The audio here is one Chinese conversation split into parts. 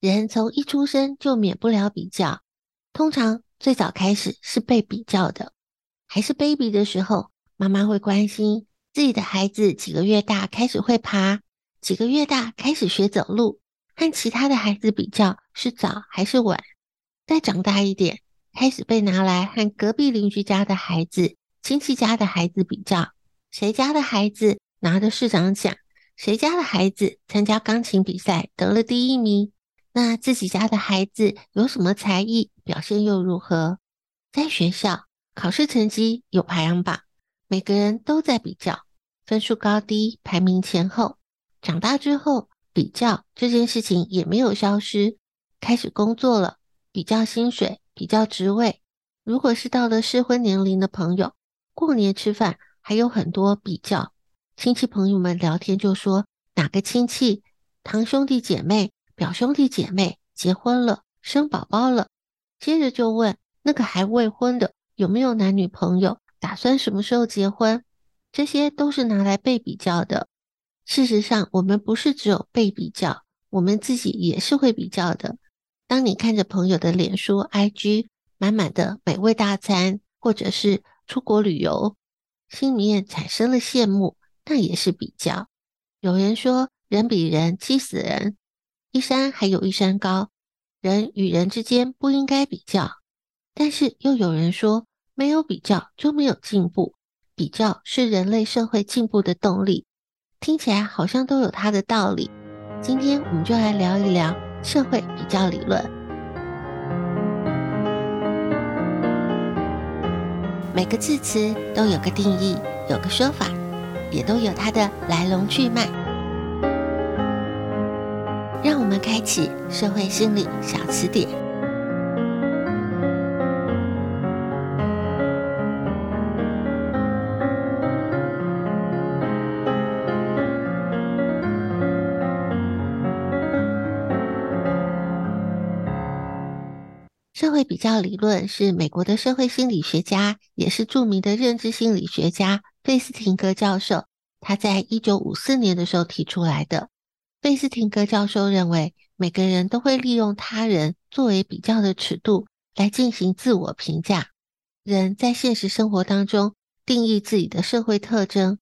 人从一出生就免不了比较，通常最早开始是被比较的，还是 baby 的时候，妈妈会关心自己的孩子几个月大开始会爬，几个月大开始学走路，和其他的孩子比较是早还是晚。再长大一点，开始被拿来和隔壁邻居家的孩子、亲戚家的孩子比较，谁家的孩子拿的市长奖，谁家的孩子参加钢琴比赛得了第一名。那自己家的孩子有什么才艺，表现又如何？在学校考试成绩有排行榜，每个人都在比较，分数高低排名前后。长大之后，比较这件事情也没有消失，开始工作了，比较薪水，比较职位。如果是到了适婚年龄的朋友，过年吃饭还有很多比较，亲戚朋友们聊天就说哪个亲戚堂兄弟姐妹。表兄弟姐妹结婚了，生宝宝了，接着就问那个还未婚的有没有男女朋友，打算什么时候结婚？这些都是拿来被比较的。事实上，我们不是只有被比较，我们自己也是会比较的。当你看着朋友的脸书、IG 满满的美味大餐，或者是出国旅游，心里面产生了羡慕，那也是比较。有人说，人比人气死人。一山还有一山高，人与人之间不应该比较。但是又有人说，没有比较就没有进步，比较是人类社会进步的动力。听起来好像都有它的道理。今天我们就来聊一聊社会比较理论。每个字词都有个定义，有个说法，也都有它的来龙去脉。让我们开启社会心理小词典。社会比较理论是美国的社会心理学家，也是著名的认知心理学家费斯廷格教授，他在一九五四年的时候提出来的。费斯廷格教授认为，每个人都会利用他人作为比较的尺度来进行自我评价。人在现实生活当中定义自己的社会特征，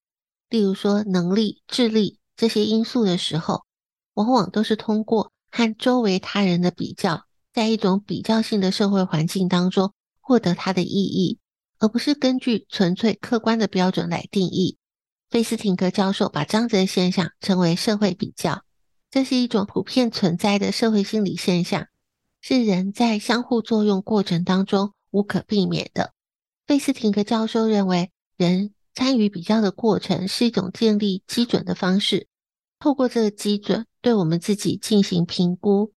例如说能力、智力这些因素的时候，往往都是通过和周围他人的比较，在一种比较性的社会环境当中获得它的意义，而不是根据纯粹客观的标准来定义。费斯廷格教授把这样的现象称为社会比较。这是一种普遍存在的社会心理现象，是人在相互作用过程当中无可避免的。费斯廷格教授认为，人参与比较的过程是一种建立基准的方式，透过这个基准对我们自己进行评估。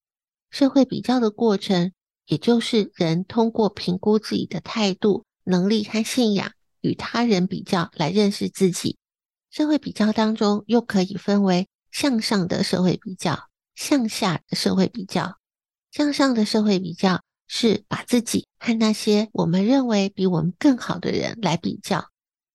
社会比较的过程，也就是人通过评估自己的态度、能力和信仰，与他人比较来认识自己。社会比较当中又可以分为。向上的社会比较，向下的社会比较。向上的社会比较是把自己和那些我们认为比我们更好的人来比较。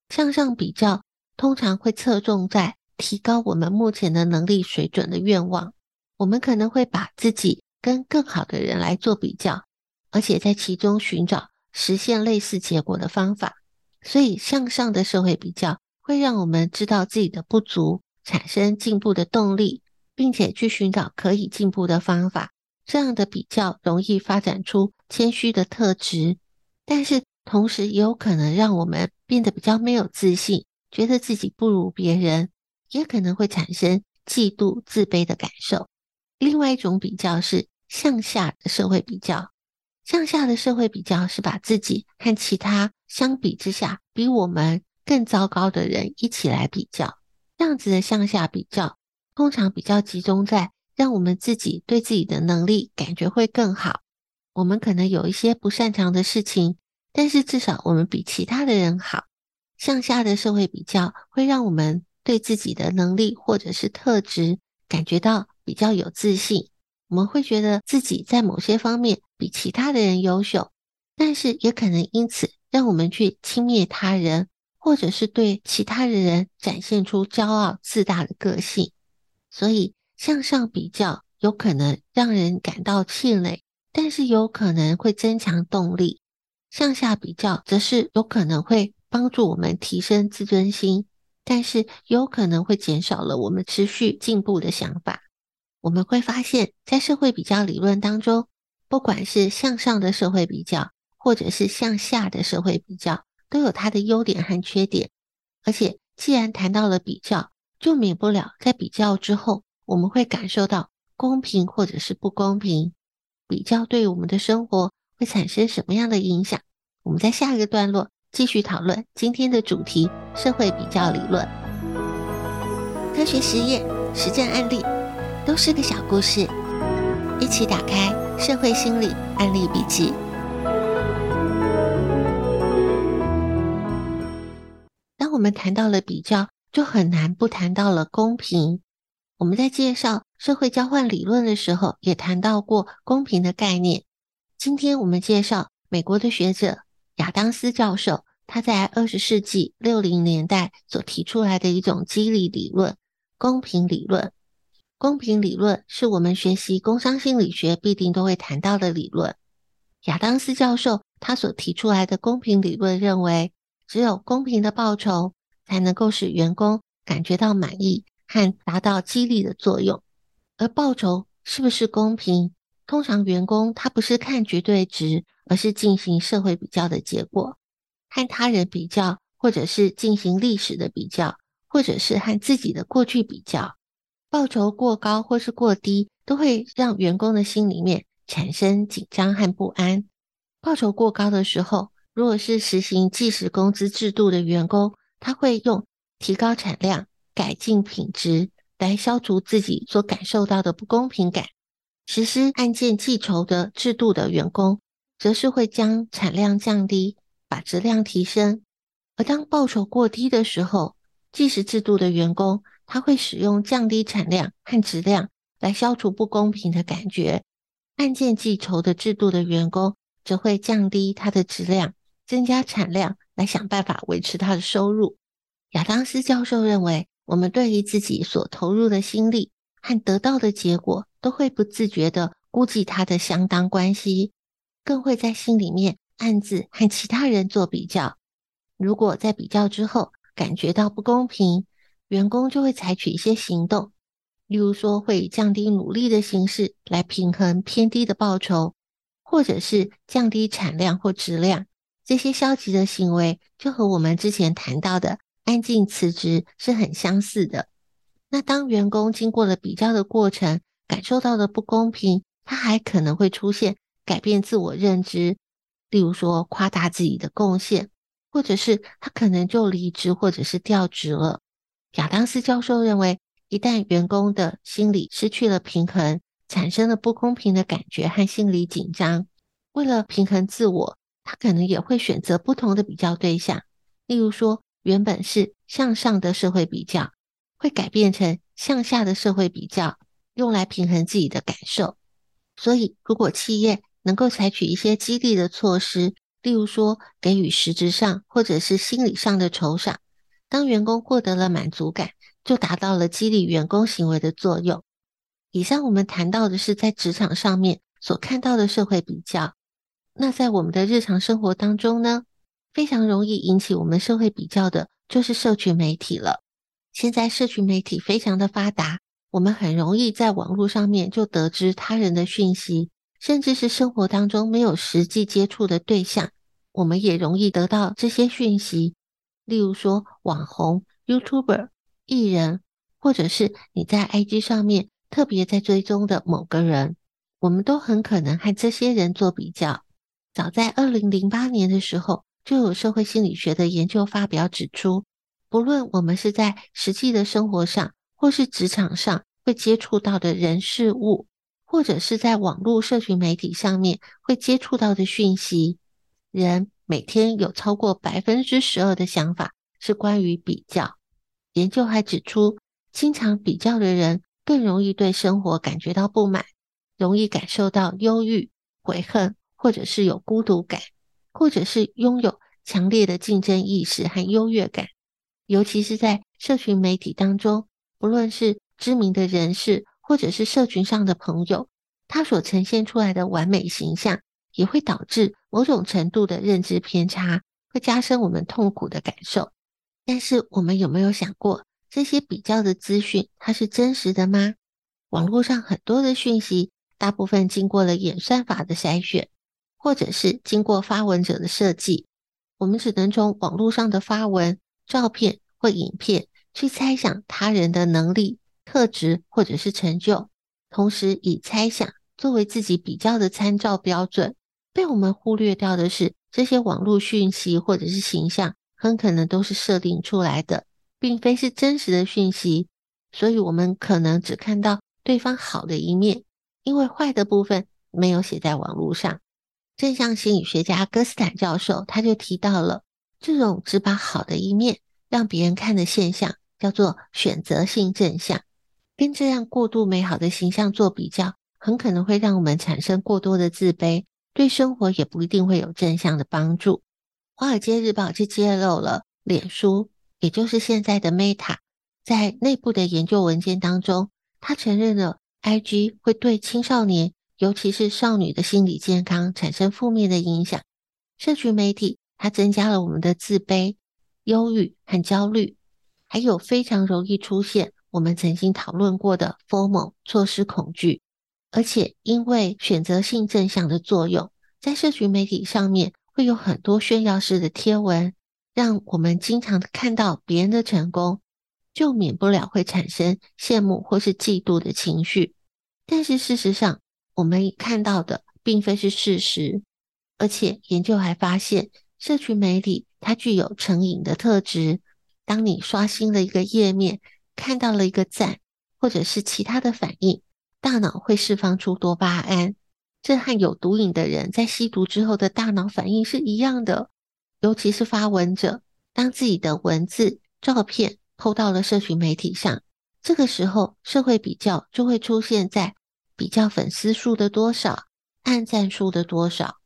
向上比较通常会侧重在提高我们目前的能力水准的愿望。我们可能会把自己跟更好的人来做比较，而且在其中寻找实现类似结果的方法。所以，向上的社会比较会让我们知道自己的不足，产生进步的动力，并且去寻找可以进步的方法。这样的比较容易发展出谦虚的特质，但是同时也有可能让我们变得比较没有自信，觉得自己不如别人，也可能会产生嫉妒、自卑的感受。另外一种比较是向下的社会比较，向下的社会比较是把自己和其他相比之下比我们更糟糕的人一起来比较。这样子的向下比较，通常比较集中在让我们自己对自己的能力感觉会更好。我们可能有一些不擅长的事情，但是至少我们比其他的人好。向下的社会比较会让我们对自己的能力或者是特质感觉到比较有自信。我们会觉得自己在某些方面比其他的人优秀，但是也可能因此让我们去轻蔑他人。或者是对其他的人展现出骄傲自大的个性，所以向上比较有可能让人感到气馁，但是有可能会增强动力；向下比较则是有可能会帮助我们提升自尊心，但是有可能会减少了我们持续进步的想法。我们会发现，在社会比较理论当中，不管是向上的社会比较，或者是向下的社会比较。都有它的优点和缺点，而且既然谈到了比较，就免不了在比较之后，我们会感受到公平或者是不公平。比较对我们的生活会产生什么样的影响？我们在下一个段落继续讨论今天的主题——社会比较理论。科学实验、实战案例都是个小故事，一起打开《社会心理案例笔记》。我们谈到了比较，就很难不谈到了公平。我们在介绍社会交换理论的时候，也谈到过公平的概念。今天我们介绍美国的学者亚当斯教授，他在二十世纪六零年代所提出来的一种激励理论——公平理论。公平理论是我们学习工商心理学必定都会谈到的理论。亚当斯教授他所提出来的公平理论认为，只有公平的报酬，才能够使员工感觉到满意和达到激励的作用。而报酬是不是公平？通常员工他不是看绝对值，而是进行社会比较的结果，和他人比较，或者是进行历史的比较，或者是和自己的过去比较。报酬过高或是过低，都会让员工的心里面产生紧张和不安。报酬过高的时候，如果是实行计时工资制度的员工，他会用提高产量、改进品质来消除自己所感受到的不公平感。实施按件计酬的制度的员工，则是会将产量降低，把质量提升。而当报酬过低的时候，计时制度的员工，他会使用降低产量和质量来消除不公平的感觉。按件计酬的制度的员工，则会降低它的质量。增加产量来想办法维持他的收入。亚当斯教授认为，我们对于自己所投入的心力和得到的结果，都会不自觉地估计它的相当关系，更会在心里面暗自和其他人做比较。如果在比较之后感觉到不公平，员工就会采取一些行动，例如说会以降低努力的形式来平衡偏低的报酬，或者是降低产量或质量。这些消极的行为就和我们之前谈到的安静辞职是很相似的。那当员工经过了比较的过程，感受到的不公平，他还可能会出现改变自我认知，例如说夸大自己的贡献，或者是他可能就离职或者是调职了。亚当斯教授认为，一旦员工的心理失去了平衡，产生了不公平的感觉和心理紧张，为了平衡自我。他可能也会选择不同的比较对象，例如说，原本是向上的社会比较，会改变成向下的社会比较，用来平衡自己的感受。所以，如果企业能够采取一些激励的措施，例如说给予实质上或者是心理上的酬赏。当员工获得了满足感，就达到了激励员工行为的作用。以上我们谈到的是在职场上面所看到的社会比较。那在我们的日常生活当中呢，非常容易引起我们社会比较的就是社群媒体了。现在社群媒体非常的发达，我们很容易在网络上面就得知他人的讯息，甚至是生活当中没有实际接触的对象，我们也容易得到这些讯息。例如说，网红、YouTuber、艺人，或者是你在 IG 上面特别在追踪的某个人，我们都很可能和这些人做比较。早在二零零八年的时候，就有社会心理学的研究发表指出。不论我们是在实际的生活上，或是职场上会接触到的人事物，或者是在网络社群媒体上面会接触到的讯息，人每天有超过百分之十二的想法是关于比较。研究还指出，经常比较的人更容易对生活感觉到不满，容易感受到忧郁、悔恨，或者是有孤独感，或者是拥有强烈的竞争意识和优越感。尤其是在社群媒体当中，不论是知名的人士，或者是社群上的朋友，他所呈现出来的完美形象，也会导致某种程度的认知偏差，会加深我们痛苦的感受。但是，我们有没有想过，这些比较的资讯，它是真实的吗？网络上很多的讯息，大部分经过了演算法的筛选，或者是经过发文者的设计，我们只能从网络上的发文。照片或影片去猜想他人的能力、特质或者是成就，同时以猜想作为自己比较的参照标准。被我们忽略掉的是，这些网络讯息或者是形象很可能都是设定出来的，并非是真实的讯息。所以，我们可能只看到对方好的一面，因为坏的部分没有写在网络上。正向心理学家哥斯坦教授他就提到了。这种只把好的一面让别人看的现象，叫做选择性正向。跟这样过度美好的形象做比较，很可能会让我们产生过多的自卑，对生活也不一定会有正向的帮助。华尔街日报就揭露了脸书，也就是现在的 Meta，在内部的研究文件当中，他承认了 IG 会对青少年，尤其是少女的心理健康产生负面的影响。社群媒体。它增加了我们的自卑、忧郁和焦虑，还有非常容易出现我们曾经讨论过的 formal 错失恐惧。而且因为选择性正向的作用，在社群媒体上面会有很多炫耀式的贴文，让我们经常看到别人的成功，就免不了会产生羡慕或是嫉妒的情绪。但是事实上，我们看到的并非是事实，而且研究还发现。社群媒体它具有成瘾的特质。当你刷新了一个页面，看到了一个赞，或者是其他的反应，大脑会释放出多巴胺。这和有毒瘾的人在吸毒之后的大脑反应是一样的。尤其是发文者，当自己的文字、照片 PO 到了社群媒体上，这个时候社会比较就会出现在比较粉丝数的多少、按赞数的多少。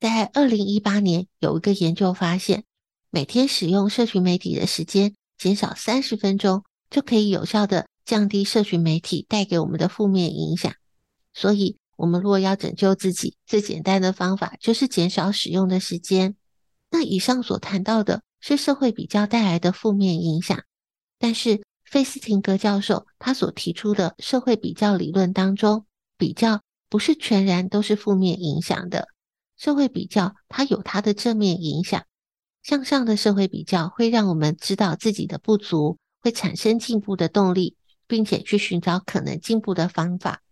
在二零一八年，有一个研究发现，每天使用社群媒体的时间减少三十分钟，就可以有效地降低社群媒体带给我们的负面影响。所以，我们若要拯救自己，最简单的方法就是减少使用的时间。那以上所谈到的是社会比较带来的负面影响，但是费斯廷格教授他所提出的社会比较理论当中，比较不是全然都是负面影响的。社会比较，它有它的正面影响。向上的社会比较会让我们知道自己的不足，会产生进步的动力，并且去寻找可能进步的方法。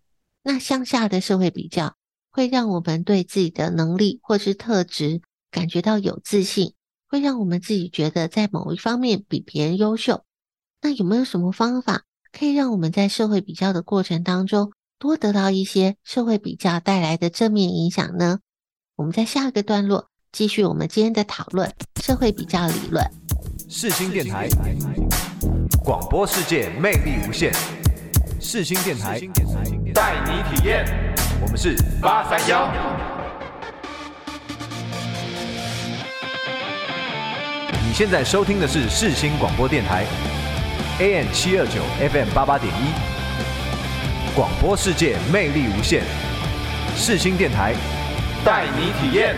那向下的社会比较会让我们对自己的能力或是特质感觉到有自信，会让我们自己觉得在某一方面比别人优秀。那有没有什么方法可以让我们在社会比较的过程当中多得到一些社会比较带来的正面影响呢？我们在下一个段落继续我们今天的讨论：社会比较理论。世新电台，广播世界魅力无限。世新电台，带你体验。我们是八三幺。你现在收听的是世新广播电台，AM 七二九 FM 八八点一。广播世界魅力无限，世新电台带你体验。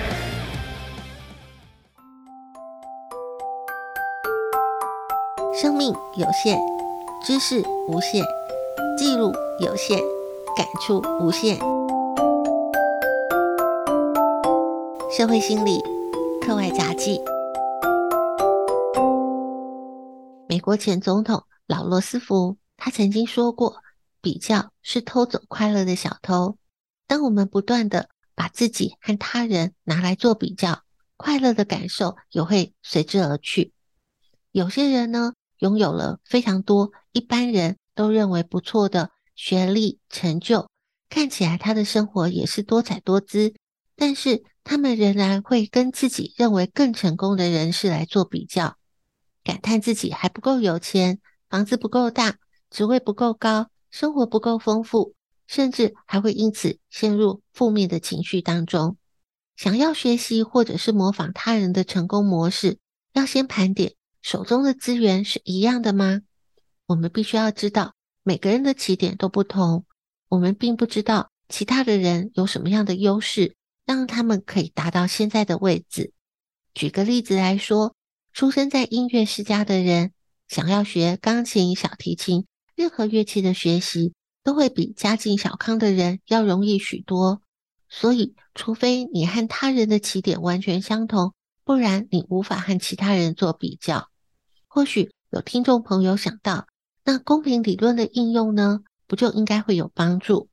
生命有限，知识无限，记录有限，感触无限。社会心理课外杂记。美国前总统老罗斯福他曾经说过：“比较是偷走快乐的小偷。”当我们不断地把自己和他人拿来做比较，快乐的感受也会随之而去。有些人呢，拥有了非常多一般人都认为不错的学历成就，看起来他的生活也是多彩多姿，但是他们仍然会跟自己认为更成功的人士来做比较。感叹自己还不够有钱，房子不够大，职位不够高，生活不够丰富，甚至还会因此陷入负面的情绪当中。想要学习或者是模仿他人的成功模式，要先盘点手中的资源是一样的吗？我们必须要知道，每个人的起点都不同，我们并不知道其他的人有什么样的优势，让他们可以达到现在的位置。举个例子来说。出生在音乐世家的人，想要学钢琴、小提琴，任何乐器的学习都会比家境小康的人要容易许多。所以，除非你和他人的起点完全相同，不然你无法和其他人做比较。或许有听众朋友想到，那公平理论的应用呢？不就应该会有帮助？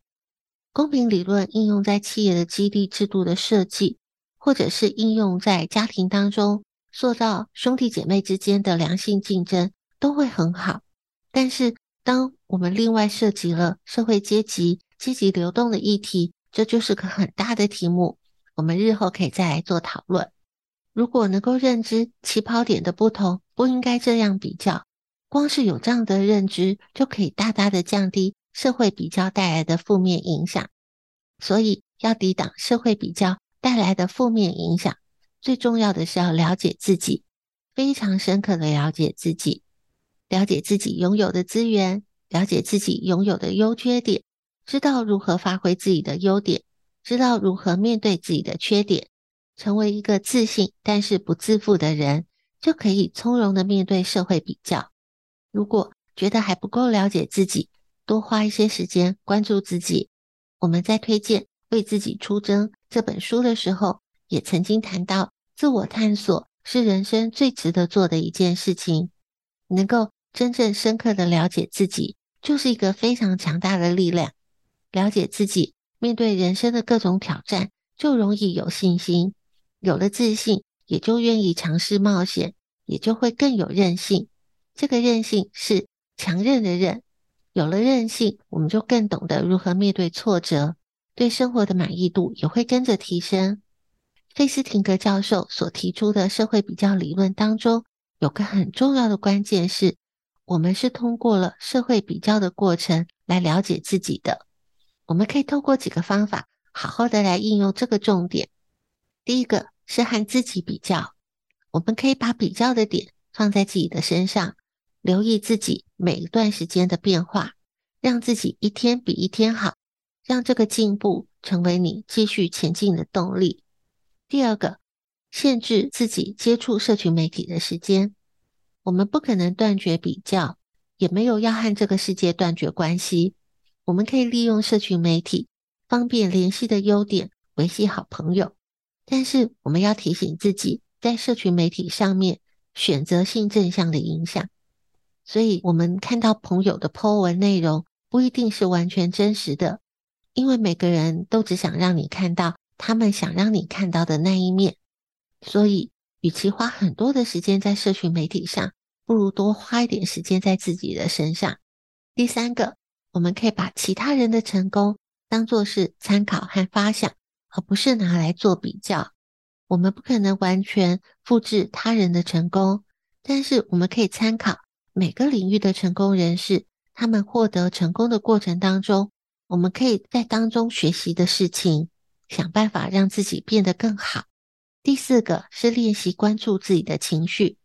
公平理论应用在企业的激励制度的设计，或者是应用在家庭当中。塑造兄弟姐妹之间的良性竞争都会很好，但是当我们另外涉及了社会阶级、阶级流动的议题，这就是个很大的题目。我们日后可以再来做讨论。如果能够认知起跑点的不同，不应该这样比较。光是有这样的认知，就可以大大的降低社会比较带来的负面影响。所以，要抵挡社会比较带来的负面影响。最重要的是要了解自己，非常深刻的了解自己，了解自己拥有的资源，了解自己拥有的优缺点，知道如何发挥自己的优点，知道如何面对自己的缺点，成为一个自信但是不自负的人，就可以从容的面对社会比较。如果觉得还不够了解自己，多花一些时间关注自己。我们在推荐《为自己出征》这本书的时候，也曾经谈到。自我探索是人生最值得做的一件事情。能够真正深刻的了解自己，就是一个非常强大的力量。了解自己，面对人生的各种挑战，就容易有信心。有了自信，也就愿意尝试冒险，也就会更有韧性。这个韧性是强韧的韧。有了韧性，我们就更懂得如何面对挫折，对生活的满意度也会跟着提升。费斯廷格教授所提出的社会比较理论当中，有个很重要的关键是，我们是通过了社会比较的过程来了解自己的。我们可以透过几个方法，好好的来应用这个重点。第一个是和自己比较，我们可以把比较的点放在自己的身上，留意自己每一段时间的变化，让自己一天比一天好，让这个进步成为你继续前进的动力。第二个，限制自己接触社群媒体的时间。我们不可能断绝比较，也没有要和这个世界断绝关系。我们可以利用社群媒体方便联系的优点，维系好朋友。但是，我们要提醒自己，在社群媒体上面选择性正向的影响。所以，我们看到朋友的 po 文内容，不一定是完全真实的，因为每个人都只想让你看到。他们想让你看到的那一面，所以，与其花很多的时间在社群媒体上，不如多花一点时间在自己的身上。第三个，我们可以把其他人的成功当作是参考和发想，而不是拿来做比较。我们不可能完全复制他人的成功，但是我们可以参考每个领域的成功人士，他们获得成功的过程当中，我们可以在当中学习的事情。想办法让自己变得更好。第四个是练习关注自己的情绪。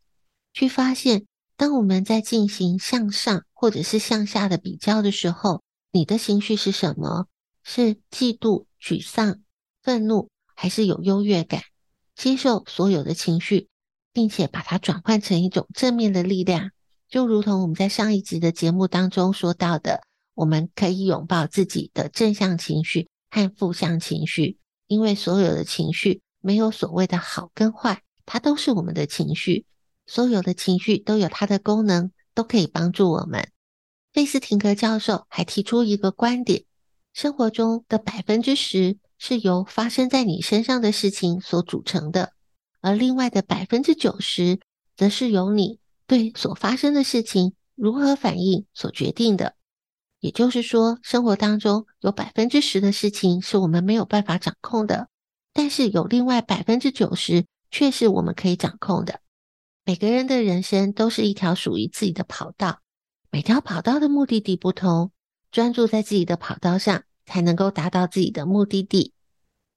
去发现，当我们在进行向上或者是向下的比较的时候，你的情绪是什么？是嫉妒、沮丧、愤怒，还是有优越感？接受所有的情绪，并且把它转换成一种正面的力量，就如同我们在上一集的节目当中说到的，我们可以拥抱自己的正向情绪和负向情绪，因为所有的情绪没有所谓的好跟坏，它都是我们的情绪。所有的情绪都有它的功能，都可以帮助我们。费斯廷格教授还提出一个观点：生活中的百分之十是由发生在你身上的事情所组成的，而另外的百分之九十，则是由你对所发生的事情如何反应所决定的。也就是说，生活当中有百分之十的事情是我们没有办法掌控的，但是有另外百分之九十却是我们可以掌控的。每个人的人生都是一条属于自己的跑道，每条跑道的目的地不同，专注在自己的跑道上，才能够达到自己的目的地。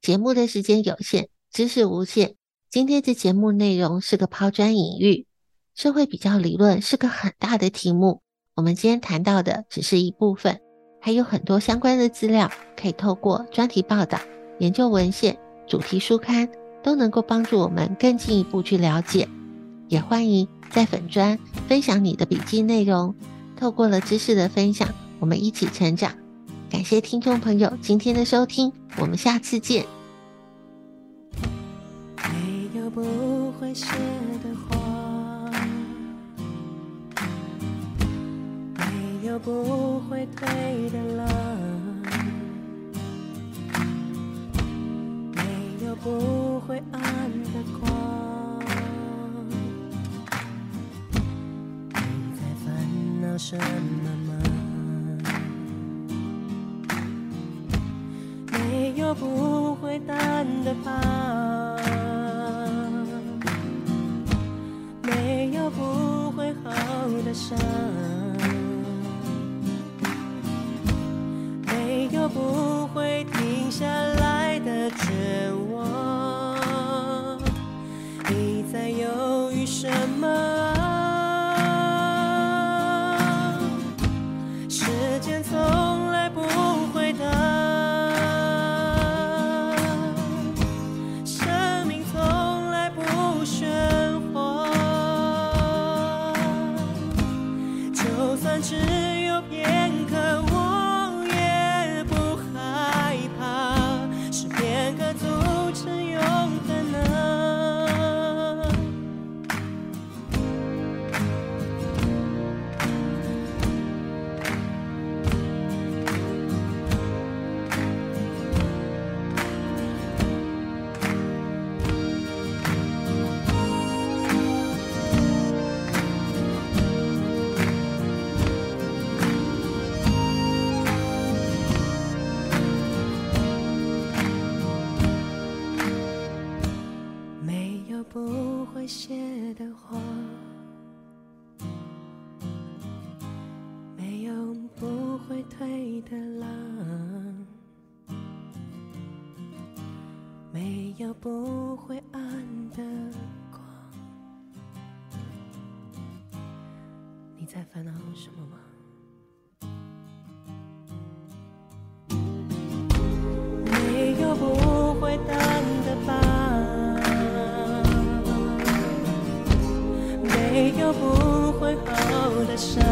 节目的时间有限，知识无限。今天的节目内容是个抛砖引玉，社会比较理论是个很大的题目。我们今天谈到的只是一部分，还有很多相关的资料可以透过专题报道、研究文献、主题书刊，都能够帮助我们更进一步去了解。也欢迎在粉专分享你的笔记内容。透过了知识的分享，我们一起成长。感谢听众朋友今天的收听，我们下次见。没有不会谢的花，没有不会退的浪，没有不会暗的光。什么吗？没有不会淡的疤，没有不会好的伤，没有不什么吗？没有不会淡的疤，没有不会好的伤，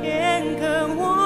片刻，我